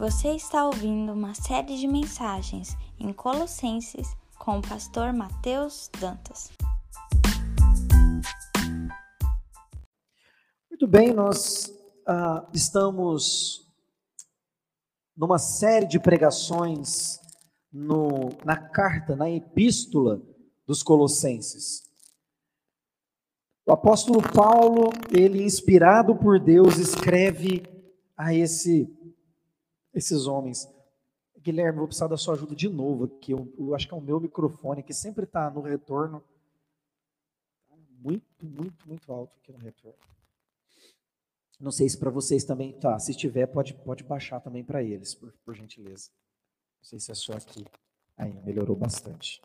Você está ouvindo uma série de mensagens em Colossenses com o pastor Mateus Dantas. Muito bem, nós ah, estamos numa série de pregações no, na carta, na epístola dos Colossenses. O apóstolo Paulo, ele inspirado por Deus, escreve a esse, esses homens. Guilherme, vou precisar da sua ajuda de novo aqui. Eu, eu acho que é o meu microfone que sempre está no retorno. Muito, muito, muito alto aqui no retorno. Não sei se para vocês também tá. Se tiver, pode, pode baixar também para eles, por, por gentileza. Não sei se é só aqui. Aí, melhorou bastante.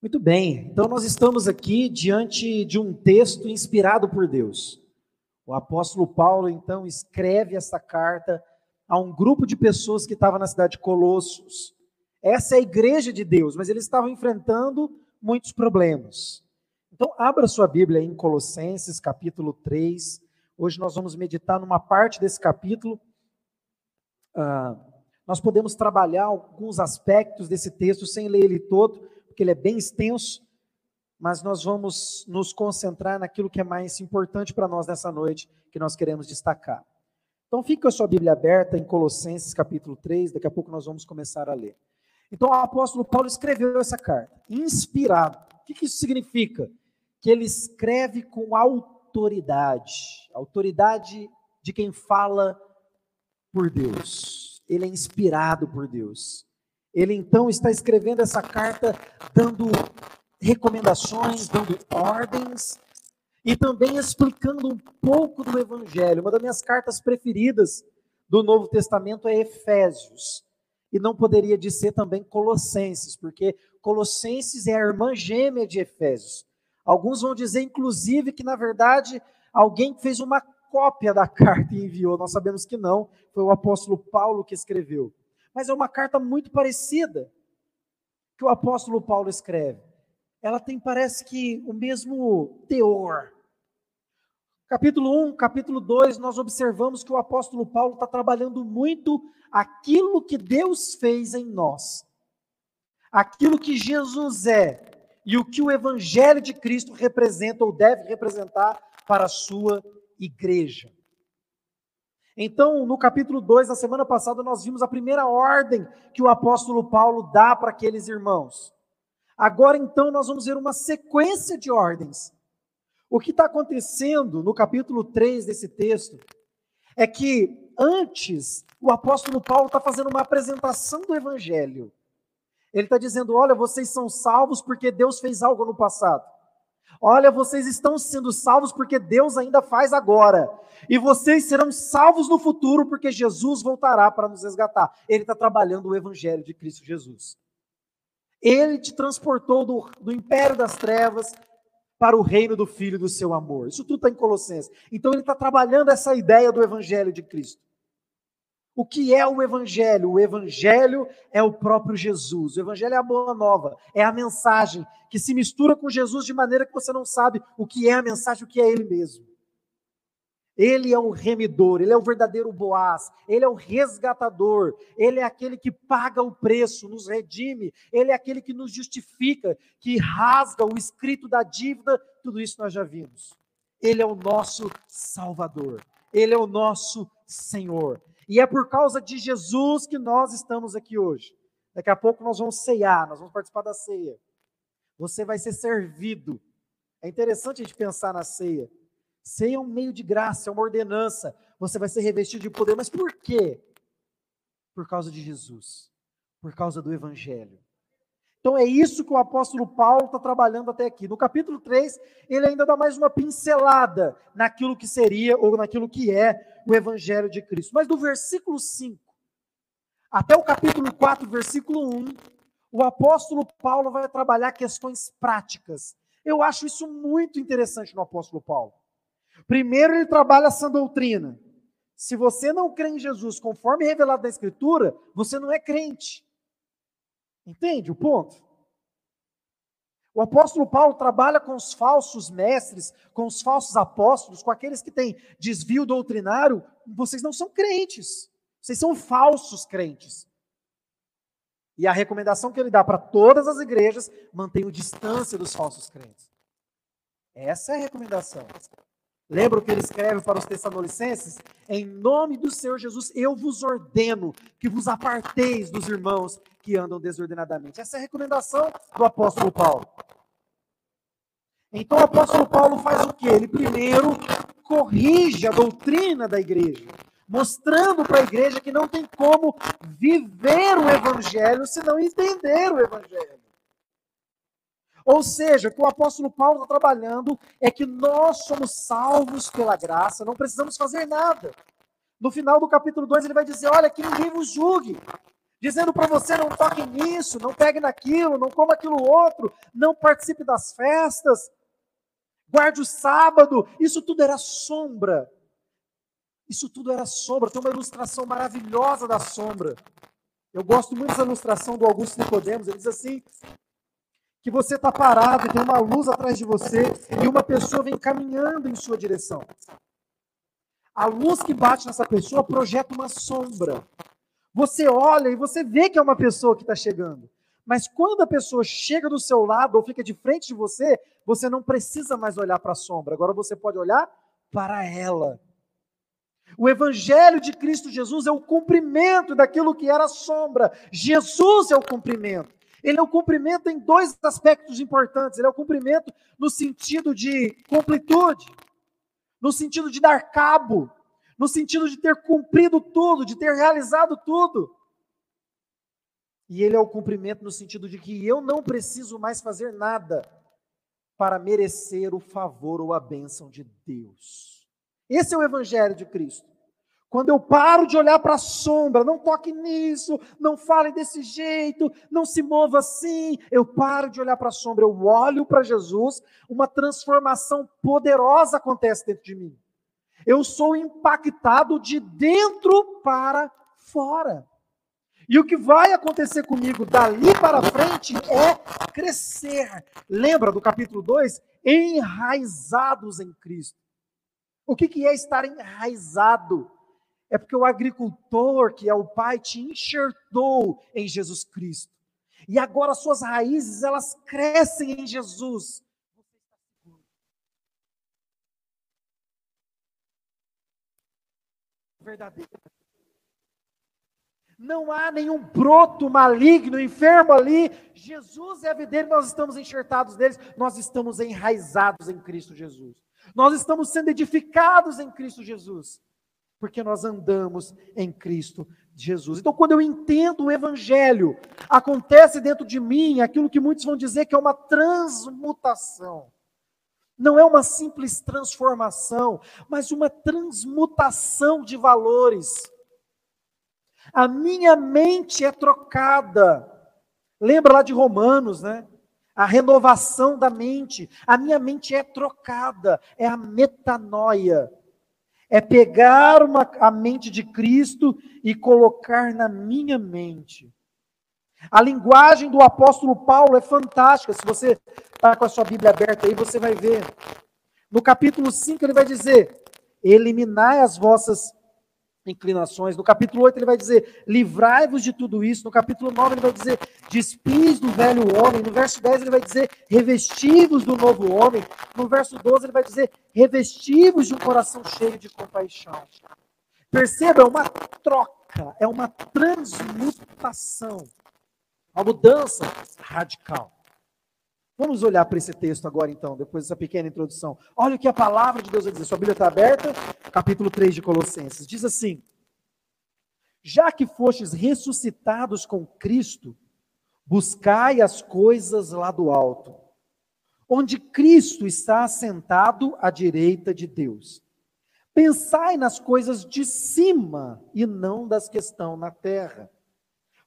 Muito bem, então nós estamos aqui diante de um texto inspirado por Deus. O apóstolo Paulo, então, escreve essa carta a um grupo de pessoas que estava na cidade de Colossos. Essa é a igreja de Deus, mas eles estavam enfrentando muitos problemas. Então, abra sua Bíblia em Colossenses, capítulo 3. Hoje nós vamos meditar numa parte desse capítulo. Ah, nós podemos trabalhar alguns aspectos desse texto sem ler ele todo, porque ele é bem extenso, mas nós vamos nos concentrar naquilo que é mais importante para nós nessa noite, que nós queremos destacar. Então, fica a sua Bíblia aberta em Colossenses capítulo 3, daqui a pouco nós vamos começar a ler. Então, o apóstolo Paulo escreveu essa carta, inspirado. O que isso significa? Que ele escreve com autoridade, autoridade de quem fala por Deus. Ele é inspirado por Deus. Ele então está escrevendo essa carta dando recomendações, dando ordens e também explicando um pouco do Evangelho. Uma das minhas cartas preferidas do Novo Testamento é Efésios. E não poderia de ser também Colossenses, porque Colossenses é a irmã gêmea de Efésios. Alguns vão dizer, inclusive, que na verdade alguém fez uma cópia da carta e enviou. Nós sabemos que não, foi o apóstolo Paulo que escreveu mas é uma carta muito parecida que o apóstolo Paulo escreve. Ela tem, parece que, o mesmo teor. Capítulo 1, capítulo 2, nós observamos que o apóstolo Paulo está trabalhando muito aquilo que Deus fez em nós, aquilo que Jesus é e o que o Evangelho de Cristo representa ou deve representar para a sua igreja. Então, no capítulo 2, na semana passada, nós vimos a primeira ordem que o apóstolo Paulo dá para aqueles irmãos. Agora, então, nós vamos ver uma sequência de ordens. O que está acontecendo no capítulo 3 desse texto é que antes o apóstolo Paulo está fazendo uma apresentação do evangelho. Ele está dizendo: olha, vocês são salvos porque Deus fez algo no passado. Olha, vocês estão sendo salvos porque Deus ainda faz agora. E vocês serão salvos no futuro porque Jesus voltará para nos resgatar. Ele está trabalhando o evangelho de Cristo Jesus. Ele te transportou do, do império das trevas para o reino do Filho do seu amor. Isso tudo está em Colossenses. Então ele está trabalhando essa ideia do evangelho de Cristo. O que é o Evangelho? O Evangelho é o próprio Jesus. O Evangelho é a boa nova, é a mensagem que se mistura com Jesus de maneira que você não sabe o que é a mensagem, o que é Ele mesmo. Ele é o remidor, ele é o verdadeiro Boaz, ele é o resgatador, ele é aquele que paga o preço, nos redime, ele é aquele que nos justifica, que rasga o escrito da dívida, tudo isso nós já vimos. Ele é o nosso Salvador, ele é o nosso Senhor. E é por causa de Jesus que nós estamos aqui hoje. Daqui a pouco nós vamos ceiar, nós vamos participar da ceia. Você vai ser servido. É interessante a gente pensar na ceia. Ceia é um meio de graça, é uma ordenança. Você vai ser revestido de poder. Mas por quê? Por causa de Jesus. Por causa do Evangelho. Então é isso que o apóstolo Paulo está trabalhando até aqui. No capítulo 3, ele ainda dá mais uma pincelada naquilo que seria ou naquilo que é o Evangelho de Cristo. Mas do versículo 5 até o capítulo 4, versículo 1, o apóstolo Paulo vai trabalhar questões práticas. Eu acho isso muito interessante no apóstolo Paulo. Primeiro, ele trabalha essa doutrina. Se você não crê em Jesus conforme revelado na Escritura, você não é crente. Entende o ponto? O apóstolo Paulo trabalha com os falsos mestres, com os falsos apóstolos, com aqueles que têm desvio doutrinário. Vocês não são crentes. Vocês são falsos crentes. E a recomendação que ele dá para todas as igrejas, mantenham distância dos falsos crentes. Essa é a recomendação. Lembra o que ele escreve para os Tessalonicenses? Em nome do Senhor Jesus, eu vos ordeno que vos aparteis dos irmãos que andam desordenadamente. Essa é a recomendação do apóstolo Paulo. Então o apóstolo Paulo faz o quê? Ele primeiro corrige a doutrina da igreja mostrando para a igreja que não tem como viver o evangelho se não entender o evangelho. Ou seja, o que o apóstolo Paulo está trabalhando é que nós somos salvos pela graça, não precisamos fazer nada. No final do capítulo 2, ele vai dizer: Olha, que ninguém vos julgue, dizendo para você: não toque nisso, não pegue naquilo, não coma aquilo outro, não participe das festas, guarde o sábado. Isso tudo era sombra isso tudo era sombra. Tem uma ilustração maravilhosa da sombra. Eu gosto muito dessa ilustração do Augusto Nicodemos. Ele diz assim: que você está parado e tem uma luz atrás de você e uma pessoa vem caminhando em sua direção. A luz que bate nessa pessoa projeta uma sombra. Você olha e você vê que é uma pessoa que está chegando. Mas quando a pessoa chega do seu lado ou fica de frente de você, você não precisa mais olhar para a sombra. Agora você pode olhar para ela. O Evangelho de Cristo Jesus é o cumprimento daquilo que era sombra. Jesus é o cumprimento. Ele é o cumprimento em dois aspectos importantes. Ele é o cumprimento no sentido de completude, no sentido de dar cabo, no sentido de ter cumprido tudo, de ter realizado tudo. E ele é o cumprimento no sentido de que eu não preciso mais fazer nada para merecer o favor ou a bênção de Deus. Esse é o Evangelho de Cristo. Quando eu paro de olhar para a sombra, não toque nisso, não fale desse jeito, não se mova assim, eu paro de olhar para a sombra, eu olho para Jesus, uma transformação poderosa acontece dentro de mim. Eu sou impactado de dentro para fora. E o que vai acontecer comigo dali para frente é crescer. Lembra do capítulo 2? Enraizados em Cristo. O que, que é estar enraizado? É porque o agricultor, que é o pai, te enxertou em Jesus Cristo. E agora suas raízes, elas crescem em Jesus. Verdadeira. Não há nenhum broto maligno, enfermo ali. Jesus é a videira, nós estamos enxertados neles, nós estamos enraizados em Cristo Jesus. Nós estamos sendo edificados em Cristo Jesus, porque nós andamos em Cristo Jesus. Então, quando eu entendo o Evangelho, acontece dentro de mim aquilo que muitos vão dizer que é uma transmutação. Não é uma simples transformação, mas uma transmutação de valores. A minha mente é trocada. Lembra lá de Romanos, né? a renovação da mente. A minha mente é trocada, é a metanoia. É pegar uma, a mente de Cristo e colocar na minha mente. A linguagem do apóstolo Paulo é fantástica. Se você está com a sua Bíblia aberta aí, você vai ver. No capítulo 5, ele vai dizer: Eliminai as vossas inclinações. No capítulo 8 ele vai dizer: livrai-vos de tudo isso. No capítulo 9 ele vai dizer: despis do velho homem. No verso 10 ele vai dizer: revestivos do novo homem. No verso 12 ele vai dizer: revestivos de um coração cheio de compaixão. Perceba, é uma troca, é uma transmutação, uma mudança radical. Vamos olhar para esse texto agora, então, depois dessa pequena introdução. Olha o que a palavra de Deus vai dizer. Sua Bíblia está aberta, capítulo 3 de Colossenses. Diz assim: Já que fostes ressuscitados com Cristo, buscai as coisas lá do alto, onde Cristo está assentado à direita de Deus. Pensai nas coisas de cima e não das que estão na terra,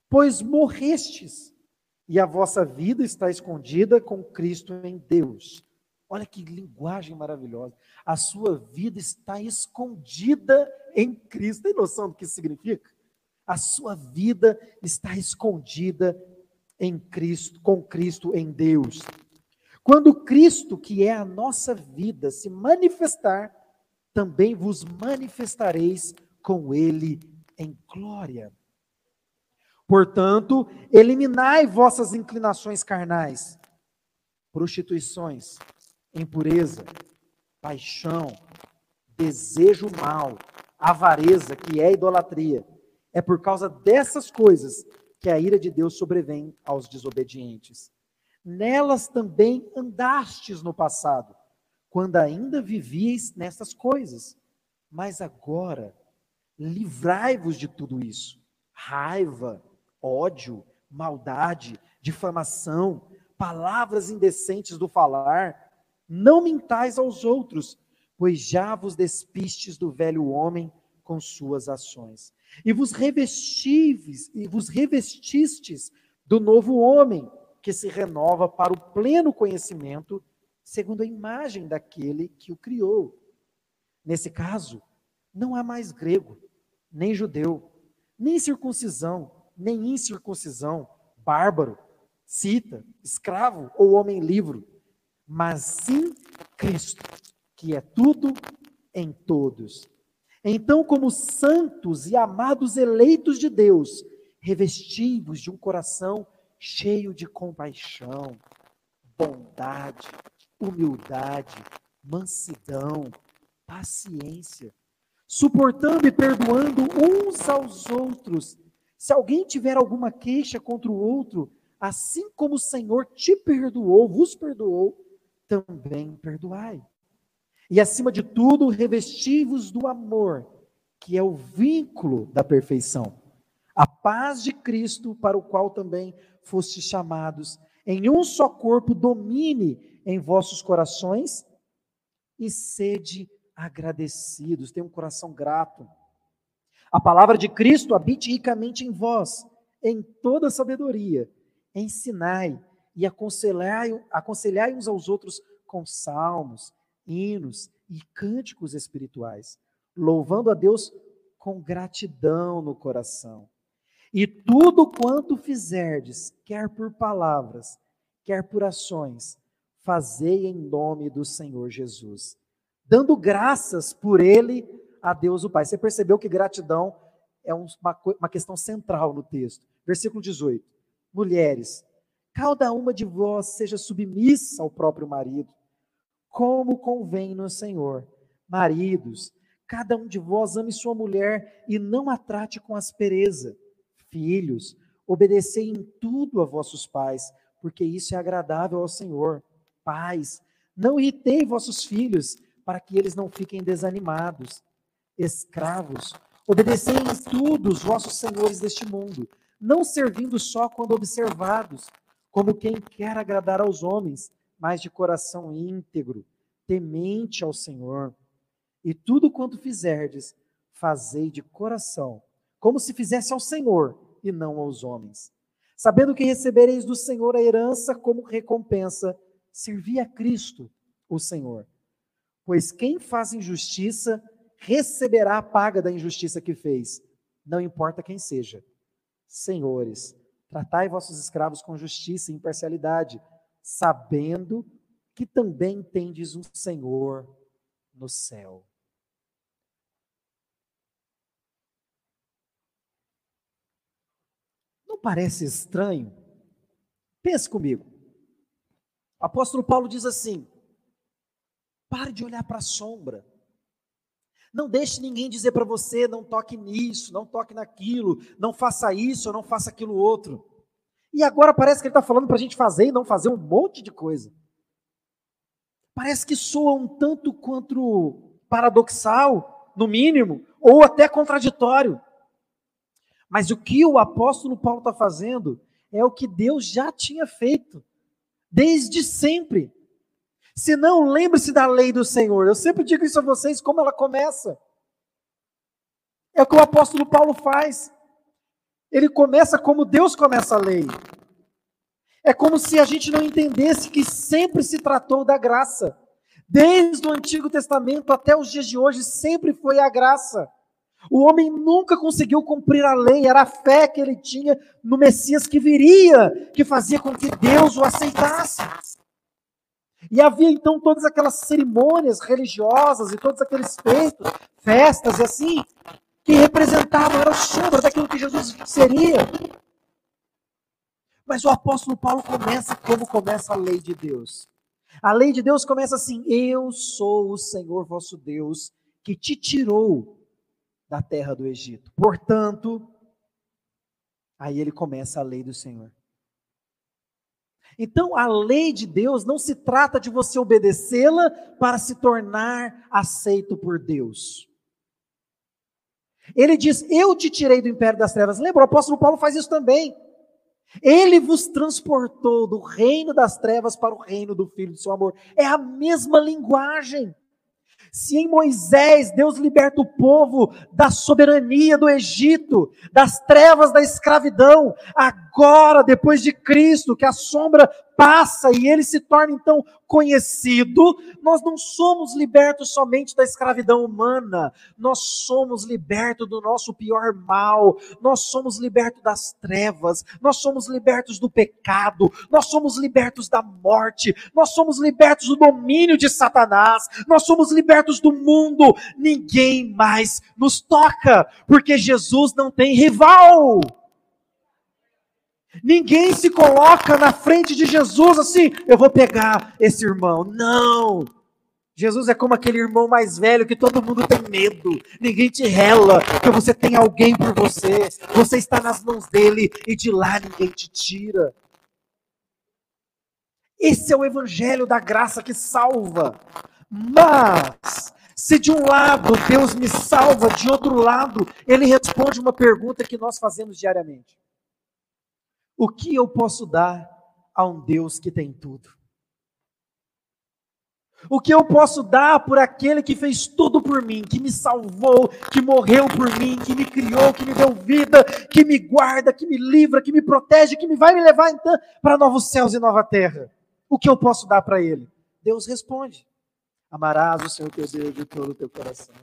pois morrestes e a vossa vida está escondida com Cristo em Deus. Olha que linguagem maravilhosa. A sua vida está escondida em Cristo. Tem noção do que isso significa? A sua vida está escondida em Cristo, com Cristo em Deus. Quando Cristo, que é a nossa vida, se manifestar, também vos manifestareis com Ele em glória. Portanto, eliminai vossas inclinações carnais, prostituições, impureza, paixão, desejo mal, avareza, que é idolatria. É por causa dessas coisas que a ira de Deus sobrevém aos desobedientes. Nelas também andastes no passado, quando ainda vivíeis nessas coisas. Mas agora, livrai-vos de tudo isso: raiva, ódio, maldade, difamação, palavras indecentes do falar. Não mintais aos outros, pois já vos despistes do velho homem com suas ações. E vos revestistes, e vos revestistes do novo homem, que se renova para o pleno conhecimento, segundo a imagem daquele que o criou. Nesse caso, não há mais grego, nem judeu, nem circuncisão, nem incircuncisão, bárbaro, cita, escravo ou homem livre, mas sim Cristo, que é tudo em todos. Então, como santos e amados eleitos de Deus, revestivos de um coração cheio de compaixão, bondade, humildade, mansidão, paciência, suportando e perdoando uns aos outros. Se alguém tiver alguma queixa contra o outro, assim como o Senhor te perdoou, vos perdoou, também perdoai. E acima de tudo, revestivos do amor, que é o vínculo da perfeição. A paz de Cristo, para o qual também fostes chamados, em um só corpo, domine em vossos corações e sede agradecidos, tenha um coração grato. A palavra de Cristo habite ricamente em vós, em toda sabedoria. Ensinai e aconselhai, aconselhai uns aos outros com salmos, hinos e cânticos espirituais, louvando a Deus com gratidão no coração. E tudo quanto fizerdes, quer por palavras, quer por ações, fazei em nome do Senhor Jesus, dando graças por ele a Deus o Pai. Você percebeu que gratidão é uma, uma questão central no texto. Versículo 18. Mulheres, cada uma de vós seja submissa ao próprio marido, como convém no Senhor. Maridos, cada um de vós ame sua mulher e não a trate com aspereza. Filhos, obedecei em tudo a vossos pais, porque isso é agradável ao Senhor. Pais, não irritei vossos filhos, para que eles não fiquem desanimados. Escravos, obedecei em tudo os vossos senhores deste mundo, não servindo só quando observados, como quem quer agradar aos homens, mas de coração íntegro, temente ao Senhor. E tudo quanto fizerdes, fazei de coração, como se fizesse ao Senhor e não aos homens. Sabendo que recebereis do Senhor a herança como recompensa, servi a Cristo, o Senhor. Pois quem faz injustiça receberá a paga da injustiça que fez, não importa quem seja. Senhores, Tratai vossos escravos com justiça e imparcialidade, sabendo que também tendes um Senhor no céu. Não parece estranho? Pense comigo. O apóstolo Paulo diz assim: pare de olhar para a sombra. Não deixe ninguém dizer para você, não toque nisso, não toque naquilo, não faça isso ou não faça aquilo outro. E agora parece que ele está falando para a gente fazer e não fazer um monte de coisa. Parece que soa um tanto quanto paradoxal, no mínimo, ou até contraditório. Mas o que o apóstolo Paulo está fazendo é o que Deus já tinha feito, desde sempre. Se não, lembre-se da lei do Senhor. Eu sempre digo isso a vocês, como ela começa. É o que o apóstolo Paulo faz. Ele começa como Deus começa a lei. É como se a gente não entendesse que sempre se tratou da graça. Desde o Antigo Testamento até os dias de hoje, sempre foi a graça. O homem nunca conseguiu cumprir a lei, era a fé que ele tinha no Messias que viria, que fazia com que Deus o aceitasse. E havia então todas aquelas cerimônias religiosas e todos aqueles feitos, festas e assim, que representavam, era sombra daquilo que Jesus seria. Mas o apóstolo Paulo começa como começa a lei de Deus. A lei de Deus começa assim: Eu sou o Senhor vosso Deus, que te tirou da terra do Egito. Portanto, aí ele começa a lei do Senhor. Então, a lei de Deus não se trata de você obedecê-la para se tornar aceito por Deus. Ele diz: Eu te tirei do império das trevas. Lembra, o apóstolo Paulo faz isso também. Ele vos transportou do reino das trevas para o reino do Filho do seu amor. É a mesma linguagem. Se em Moisés Deus liberta o povo da soberania do Egito, das trevas da escravidão, agora, depois de Cristo, que a sombra passa e ele se torna então conhecido, nós não somos libertos somente da escravidão humana, nós somos libertos do nosso pior mal, nós somos libertos das trevas, nós somos libertos do pecado, nós somos libertos da morte, nós somos libertos do domínio de Satanás, nós somos libertos do mundo, ninguém mais nos toca, porque Jesus não tem rival. Ninguém se coloca na frente de Jesus assim, eu vou pegar esse irmão. Não! Jesus é como aquele irmão mais velho que todo mundo tem medo. Ninguém te rela, porque você tem alguém por você. Você está nas mãos dele e de lá ninguém te tira. Esse é o evangelho da graça que salva. Mas, se de um lado Deus me salva, de outro lado, ele responde uma pergunta que nós fazemos diariamente. O que eu posso dar a um Deus que tem tudo? O que eu posso dar por aquele que fez tudo por mim, que me salvou, que morreu por mim, que me criou, que me deu vida, que me guarda, que me livra, que me protege, que me vai me levar então para novos céus e nova terra? O que eu posso dar para ele? Deus responde: Amarás o Senhor teu Deus de todo o teu coração.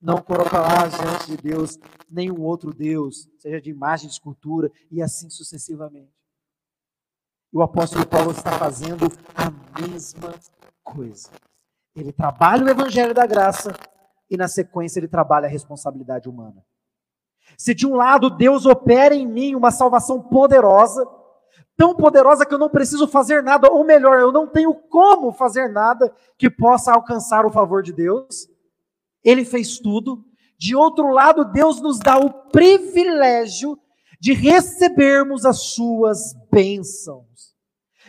Não colocarás diante de Deus nenhum outro Deus, seja de imagem, de escultura, e assim sucessivamente. E o apóstolo Paulo está fazendo a mesma coisa. Ele trabalha o evangelho da graça e, na sequência, ele trabalha a responsabilidade humana. Se de um lado Deus opera em mim uma salvação poderosa, tão poderosa que eu não preciso fazer nada, ou melhor, eu não tenho como fazer nada que possa alcançar o favor de Deus. Ele fez tudo. De outro lado, Deus nos dá o privilégio de recebermos as suas bênçãos,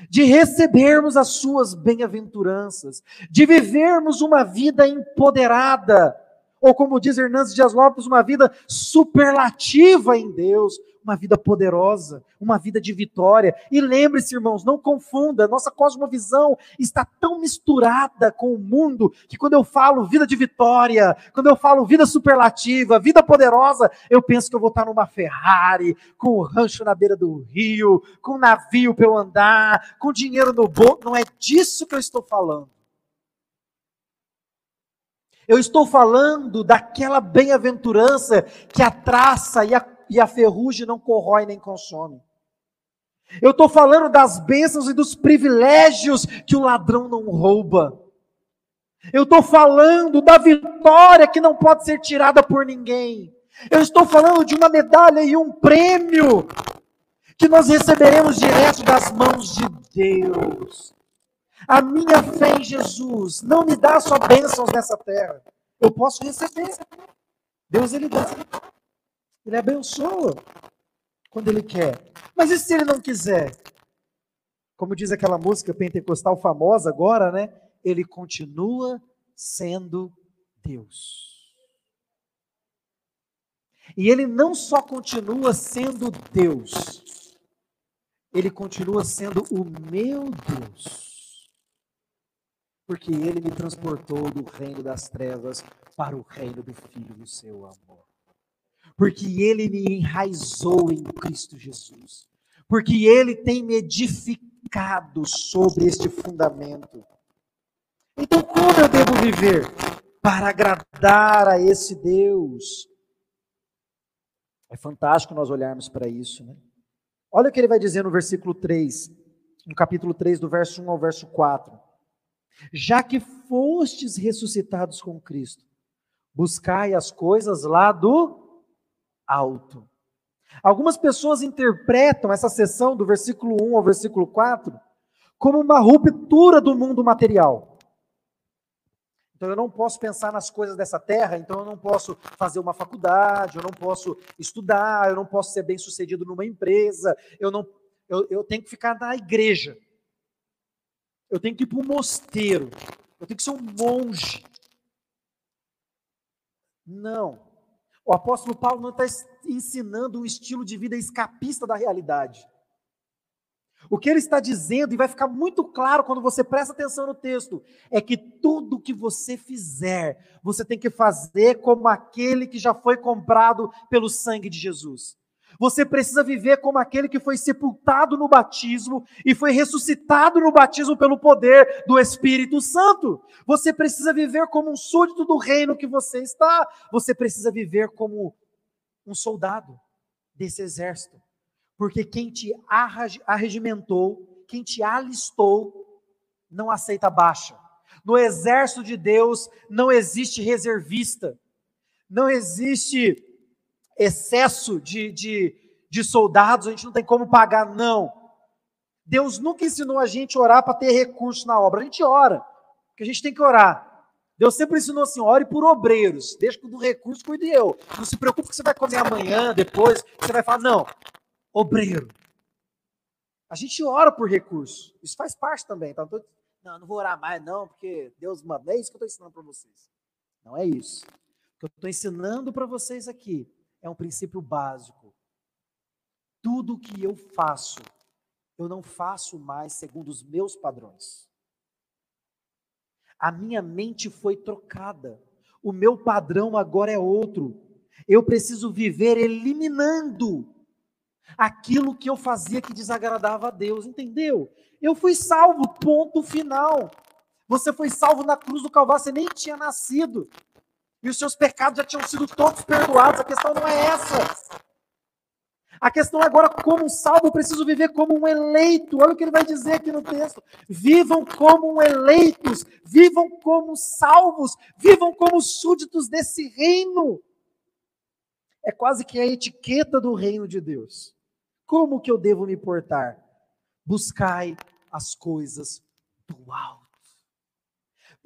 de recebermos as suas bem-aventuranças, de vivermos uma vida empoderada, ou como diz Hernandes Dias Lopes, uma vida superlativa em Deus, uma vida poderosa, uma vida de vitória. E lembre-se, irmãos, não confunda, nossa cosmovisão está tão misturada com o mundo que quando eu falo vida de vitória, quando eu falo vida superlativa, vida poderosa, eu penso que eu vou estar numa Ferrari, com o um rancho na beira do rio, com um navio para eu andar, com dinheiro no bolso. Não é disso que eu estou falando. Eu estou falando daquela bem-aventurança que a traça e a e a ferrugem não corrói nem consome. Eu estou falando das bênçãos e dos privilégios que o ladrão não rouba. Eu estou falando da vitória que não pode ser tirada por ninguém. Eu estou falando de uma medalha e um prêmio que nós receberemos direto das mãos de Deus. A minha fé em Jesus não me dá só bênçãos nessa terra. Eu posso receber. Deus ele dá. Ele abençoa quando ele quer. Mas e se ele não quiser? Como diz aquela música pentecostal famosa agora, né? Ele continua sendo Deus. E ele não só continua sendo Deus, ele continua sendo o meu Deus. Porque ele me transportou do reino das trevas para o reino do Filho do seu amor porque ele me enraizou em Cristo Jesus, porque ele tem me edificado sobre este fundamento. Então, como eu devo viver para agradar a esse Deus? É fantástico nós olharmos para isso, né? Olha o que ele vai dizer no versículo 3, no capítulo 3, do verso 1 ao verso 4. Já que fostes ressuscitados com Cristo, Buscai as coisas lá do alto. Algumas pessoas interpretam essa sessão do versículo 1 ao versículo 4 como uma ruptura do mundo material. Então eu não posso pensar nas coisas dessa terra, então eu não posso fazer uma faculdade, eu não posso estudar, eu não posso ser bem sucedido numa empresa, eu não eu, eu tenho que ficar na igreja. Eu tenho que ir para um mosteiro. Eu tenho que ser um monge. Não. O apóstolo Paulo não está ensinando um estilo de vida escapista da realidade. O que ele está dizendo, e vai ficar muito claro quando você presta atenção no texto, é que tudo que você fizer, você tem que fazer como aquele que já foi comprado pelo sangue de Jesus. Você precisa viver como aquele que foi sepultado no batismo e foi ressuscitado no batismo pelo poder do Espírito Santo. Você precisa viver como um súdito do reino que você está. Você precisa viver como um soldado desse exército. Porque quem te arregimentou, quem te alistou, não aceita baixa. No exército de Deus não existe reservista, não existe excesso de, de, de soldados, a gente não tem como pagar, não. Deus nunca ensinou a gente a orar para ter recurso na obra. A gente ora, porque a gente tem que orar. Deus sempre ensinou assim: ore por obreiros, deixa que do recurso cuide eu. Não se preocupe que você vai comer amanhã, depois, você vai falar, não, obreiro. A gente ora por recurso, isso faz parte também. Tá? Não, não vou orar mais, não, porque Deus manda. É isso que eu estou ensinando para vocês. Não é isso. O que eu estou ensinando para vocês aqui é um princípio básico. Tudo que eu faço, eu não faço mais segundo os meus padrões. A minha mente foi trocada. O meu padrão agora é outro. Eu preciso viver eliminando aquilo que eu fazia que desagradava a Deus, entendeu? Eu fui salvo, ponto final. Você foi salvo na cruz do Calvário, você nem tinha nascido e os seus pecados já tinham sido todos perdoados. A questão não é essa. A questão agora, como salvo, eu preciso viver como um eleito. Olha o que ele vai dizer aqui no texto. Vivam como eleitos, vivam como salvos, vivam como súditos desse reino. É quase que a etiqueta do reino de Deus. Como que eu devo me portar? Buscai as coisas do alto.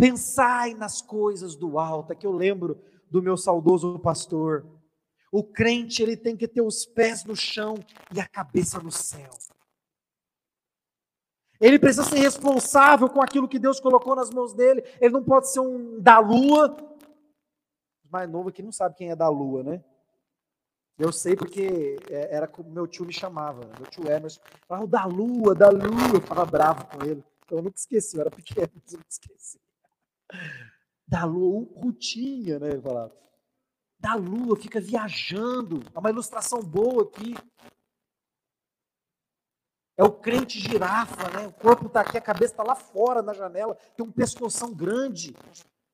Pensai nas coisas do alto. É que eu lembro do meu saudoso pastor. O crente, ele tem que ter os pés no chão e a cabeça no céu. Ele precisa ser responsável com aquilo que Deus colocou nas mãos dele. Ele não pode ser um da lua. O mais novo aqui não sabe quem é da lua, né? Eu sei porque é, era como meu tio me chamava, meu tio Emerson. Falava, da lua, da lua. Eu ficava bravo com ele. Eu nunca esqueci, eu era pequeno, mas eu nunca esqueci da lua, rutinha, né? Ele falava. Da lua, fica viajando. É uma ilustração boa aqui. É o crente girafa, né? O corpo está aqui, a cabeça está lá fora na janela, tem um pescoção grande.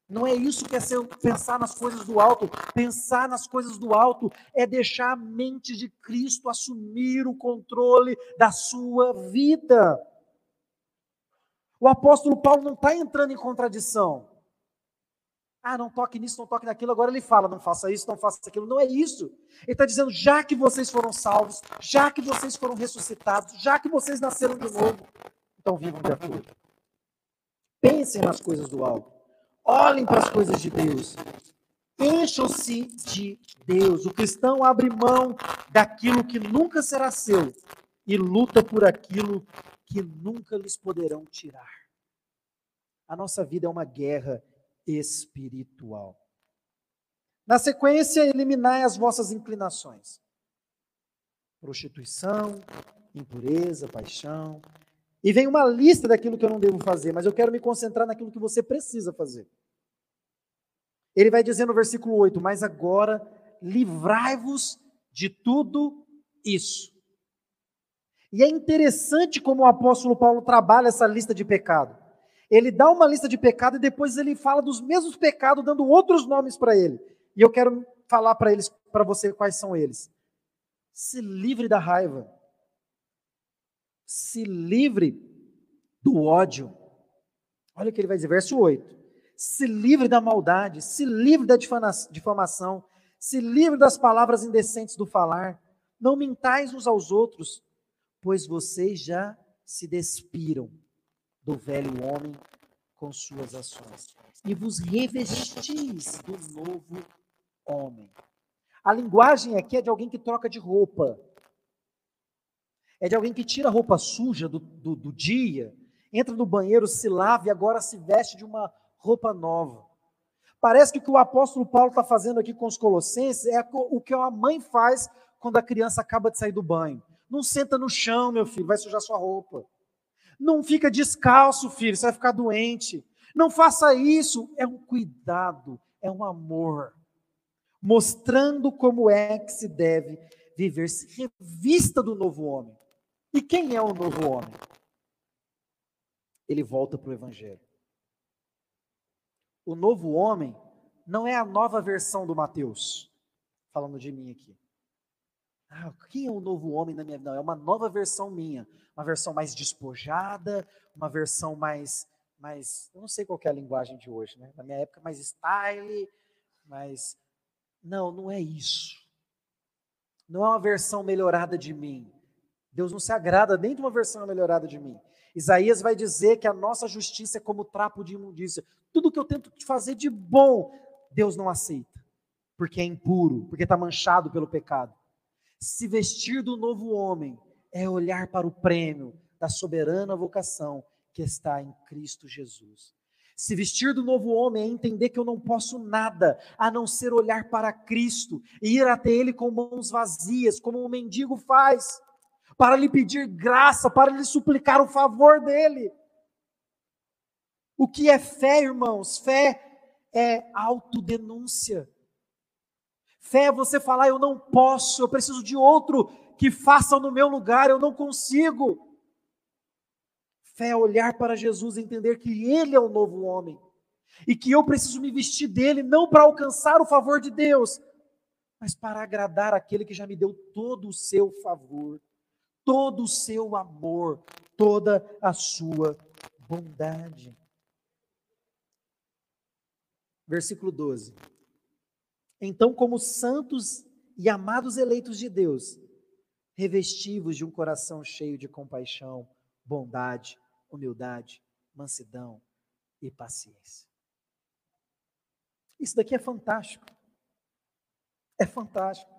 Não é isso que é ser, pensar nas coisas do alto. Pensar nas coisas do alto é deixar a mente de Cristo assumir o controle da sua vida. O apóstolo Paulo não está entrando em contradição. Ah, não toque nisso, não toque naquilo. Agora ele fala, não faça isso, não faça aquilo. Não é isso. Ele está dizendo, já que vocês foram salvos, já que vocês foram ressuscitados, já que vocês nasceram de novo, então vivam de acordo. Pensem nas coisas do alto. Olhem para as coisas de Deus. Encham-se de Deus. O cristão abre mão daquilo que nunca será seu e luta por aquilo que nunca lhes poderão tirar. A nossa vida é uma guerra espiritual. Na sequência, eliminai as vossas inclinações: prostituição, impureza, paixão. E vem uma lista daquilo que eu não devo fazer, mas eu quero me concentrar naquilo que você precisa fazer. Ele vai dizer no versículo 8: Mas agora livrai-vos de tudo isso. E é interessante como o apóstolo Paulo trabalha essa lista de pecado. Ele dá uma lista de pecado e depois ele fala dos mesmos pecados, dando outros nomes para ele. E eu quero falar para eles, para você quais são eles. Se livre da raiva. Se livre do ódio. Olha o que ele vai dizer, verso 8. Se livre da maldade, se livre da difamação, se livre das palavras indecentes do falar. Não mintais uns aos outros, pois vocês já se despiram do velho homem com suas ações e vos revestis do novo homem. A linguagem aqui é de alguém que troca de roupa. É de alguém que tira a roupa suja do, do, do dia, entra no banheiro, se lava e agora se veste de uma roupa nova. Parece que o que o apóstolo Paulo está fazendo aqui com os colossenses é o que a mãe faz quando a criança acaba de sair do banho. Não senta no chão, meu filho, vai sujar sua roupa. Não fica descalço, filho, você vai ficar doente. Não faça isso. É um cuidado, é um amor. Mostrando como é que se deve viver, se revista do novo homem. E quem é o novo homem? Ele volta para o Evangelho. O novo homem não é a nova versão do Mateus, falando de mim aqui. Ah, quem é o novo homem na minha vida? Não, é uma nova versão minha. Uma versão mais despojada, uma versão mais. mais eu não sei qual é a linguagem de hoje, né? Na minha época, mais style, mais. Não, não é isso. Não é uma versão melhorada de mim. Deus não se agrada nem de uma versão melhorada de mim. Isaías vai dizer que a nossa justiça é como trapo de imundícia. Tudo que eu tento fazer de bom, Deus não aceita, porque é impuro, porque está manchado pelo pecado. Se vestir do novo homem é olhar para o prêmio da soberana vocação que está em Cristo Jesus. Se vestir do novo homem é entender que eu não posso nada a não ser olhar para Cristo e ir até Ele com mãos vazias, como um mendigo faz para lhe pedir graça, para lhe suplicar o favor dele. O que é fé, irmãos? Fé é autodenúncia. Fé é você falar: eu não posso, eu preciso de outro que faça no meu lugar, eu não consigo. Fé é olhar para Jesus e entender que Ele é o novo homem e que eu preciso me vestir dele não para alcançar o favor de Deus, mas para agradar aquele que já me deu todo o seu favor todo o seu amor, toda a sua bondade. Versículo 12. Então, como santos e amados eleitos de Deus, revestivos de um coração cheio de compaixão, bondade, humildade, mansidão e paciência. Isso daqui é fantástico. É fantástico.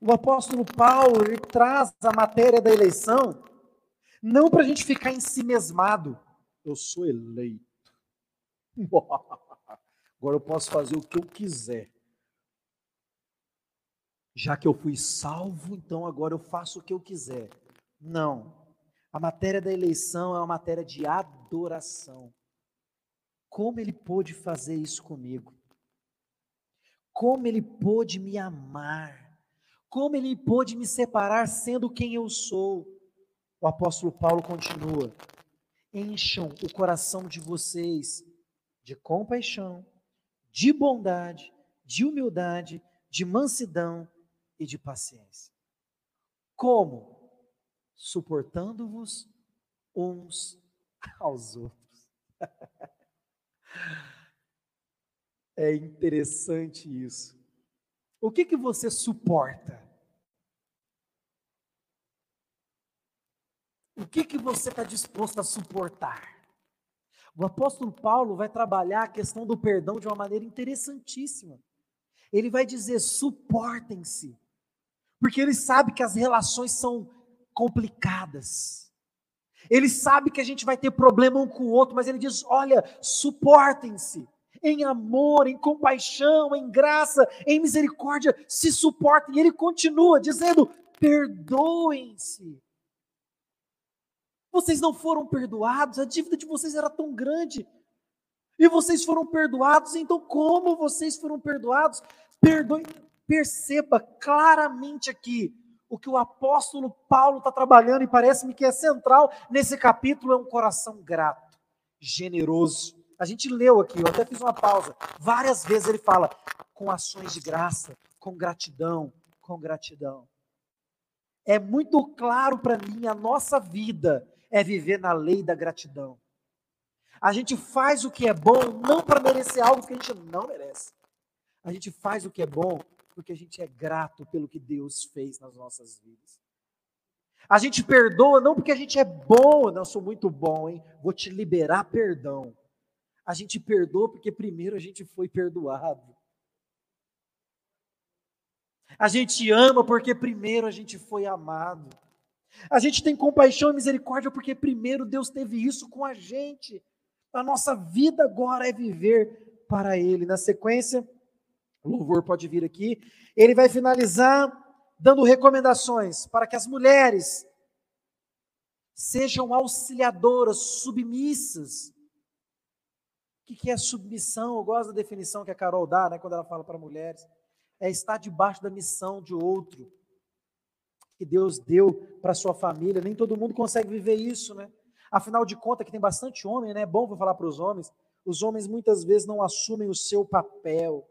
O apóstolo Paulo ele traz a matéria da eleição não para a gente ficar ensimesmado. Eu sou eleito. Agora eu posso fazer o que eu quiser. Já que eu fui salvo, então agora eu faço o que eu quiser. Não. A matéria da eleição é uma matéria de adoração. Como ele pôde fazer isso comigo? Como ele pôde me amar? Como ele pôde me separar sendo quem eu sou? O apóstolo Paulo continua: encham o coração de vocês de compaixão, de bondade, de humildade, de mansidão e de paciência. Como? Suportando-vos uns aos outros. é interessante isso. O que que você suporta? O que, que você está disposto a suportar? O apóstolo Paulo vai trabalhar a questão do perdão de uma maneira interessantíssima. Ele vai dizer: suportem-se, porque ele sabe que as relações são complicadas. Ele sabe que a gente vai ter problema um com o outro, mas ele diz: olha, suportem-se em amor, em compaixão, em graça, em misericórdia, se suportem. E ele continua dizendo: perdoem-se. Vocês não foram perdoados, a dívida de vocês era tão grande. E vocês foram perdoados, então como vocês foram perdoados? Perdoe, perceba claramente aqui o que o apóstolo Paulo está trabalhando e parece-me que é central nesse capítulo é um coração grato, generoso. A gente leu aqui, eu até fiz uma pausa. Várias vezes ele fala com ações de graça, com gratidão, com gratidão. É muito claro para mim a nossa vida é viver na lei da gratidão. A gente faz o que é bom não para merecer algo que a gente não merece. A gente faz o que é bom porque a gente é grato pelo que Deus fez nas nossas vidas. A gente perdoa não porque a gente é bom, não sou muito bom, hein? Vou te liberar perdão. A gente perdoa porque primeiro a gente foi perdoado. A gente ama porque primeiro a gente foi amado. A gente tem compaixão e misericórdia porque primeiro Deus teve isso com a gente. A nossa vida agora é viver para Ele. Na sequência, o louvor pode vir aqui. Ele vai finalizar dando recomendações para que as mulheres sejam auxiliadoras, submissas. O que é submissão? Eu gosto da definição que a Carol dá, né, quando ela fala para mulheres é estar debaixo da missão de outro que Deus deu para sua família. Nem todo mundo consegue viver isso, né? Afinal de contas, que tem bastante homem, né? É bom vou falar para os homens. Os homens muitas vezes não assumem o seu papel.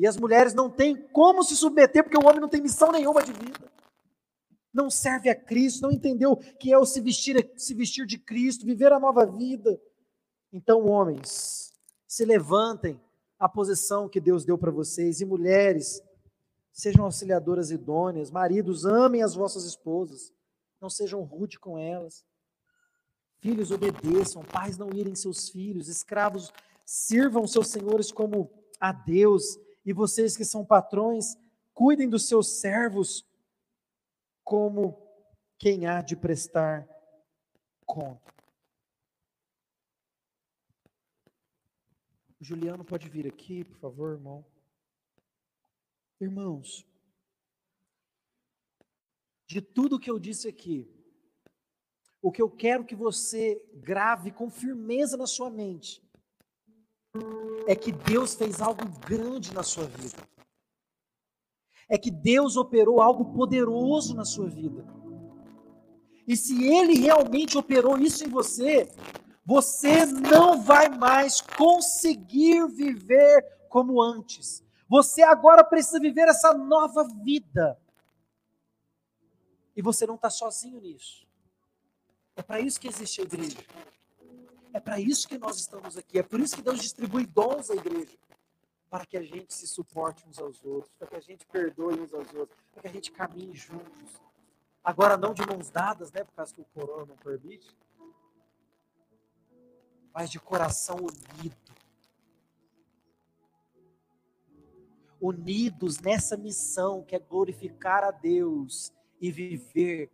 E as mulheres não têm como se submeter, porque o homem não tem missão nenhuma de vida. Não serve a Cristo, não entendeu que é o se vestir, se vestir de Cristo, viver a nova vida. Então, homens, se levantem a posição que Deus deu para vocês. E mulheres, sejam auxiliadoras idôneas. Maridos, amem as vossas esposas. Não sejam rude com elas. Filhos, obedeçam. Pais, não irem seus filhos. Escravos, sirvam seus senhores como a Deus. E vocês que são patrões, cuidem dos seus servos como quem há de prestar conta. Juliano pode vir aqui, por favor, irmão. Irmãos, de tudo que eu disse aqui, o que eu quero que você grave com firmeza na sua mente é que Deus fez algo grande na sua vida. É que Deus operou algo poderoso na sua vida. E se Ele realmente operou isso em você, você não vai mais conseguir viver como antes. Você agora precisa viver essa nova vida. E você não está sozinho nisso. É para isso que existe a igreja. É para isso que nós estamos aqui. É por isso que Deus distribui dons à igreja. Para que a gente se suporte uns aos outros, para que a gente perdoe uns aos outros, para que a gente caminhe juntos. Agora não de mãos dadas, né? Por causa que o corona não permite mas de coração unido. Unidos nessa missão que é glorificar a Deus e viver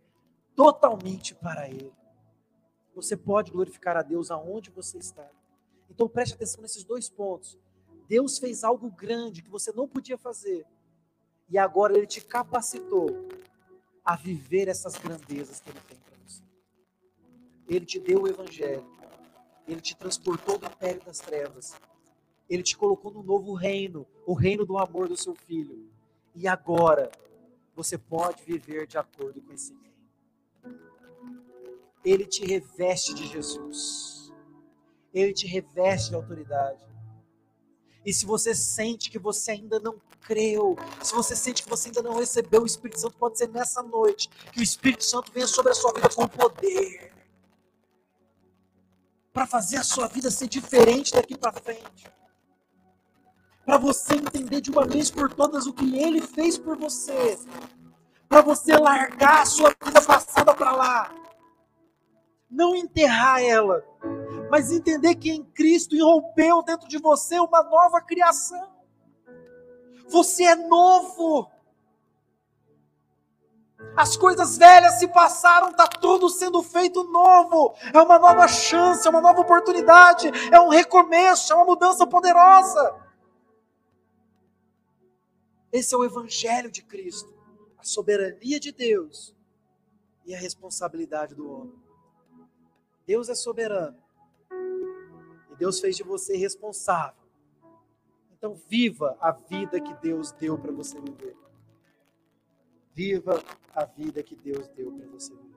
totalmente para Ele. Você pode glorificar a Deus aonde você está. Então preste atenção nesses dois pontos. Deus fez algo grande que você não podia fazer. E agora Ele te capacitou a viver essas grandezas que Ele tem para você. Ele te deu o Evangelho. Ele te transportou do império das trevas. Ele te colocou no novo reino, o reino do amor do seu filho. E agora você pode viver de acordo com esse reino. Ele te reveste de Jesus. Ele te reveste de autoridade. E se você sente que você ainda não creu, se você sente que você ainda não recebeu o Espírito Santo, pode ser nessa noite que o Espírito Santo venha sobre a sua vida com poder para fazer a sua vida ser diferente daqui para frente. Para você entender de uma vez por todas o que ele fez por você. Para você largar a sua vida passada para lá. Não enterrar ela, mas entender que em Cristo irrompeu dentro de você uma nova criação. Você é novo. As coisas velhas se passaram, está tudo sendo feito novo. É uma nova chance, é uma nova oportunidade, é um recomeço, é uma mudança poderosa. Esse é o Evangelho de Cristo, a soberania de Deus e a responsabilidade do homem. Deus é soberano e Deus fez de você responsável. Então, viva a vida que Deus deu para você viver. Viva a vida que Deus deu para você viver.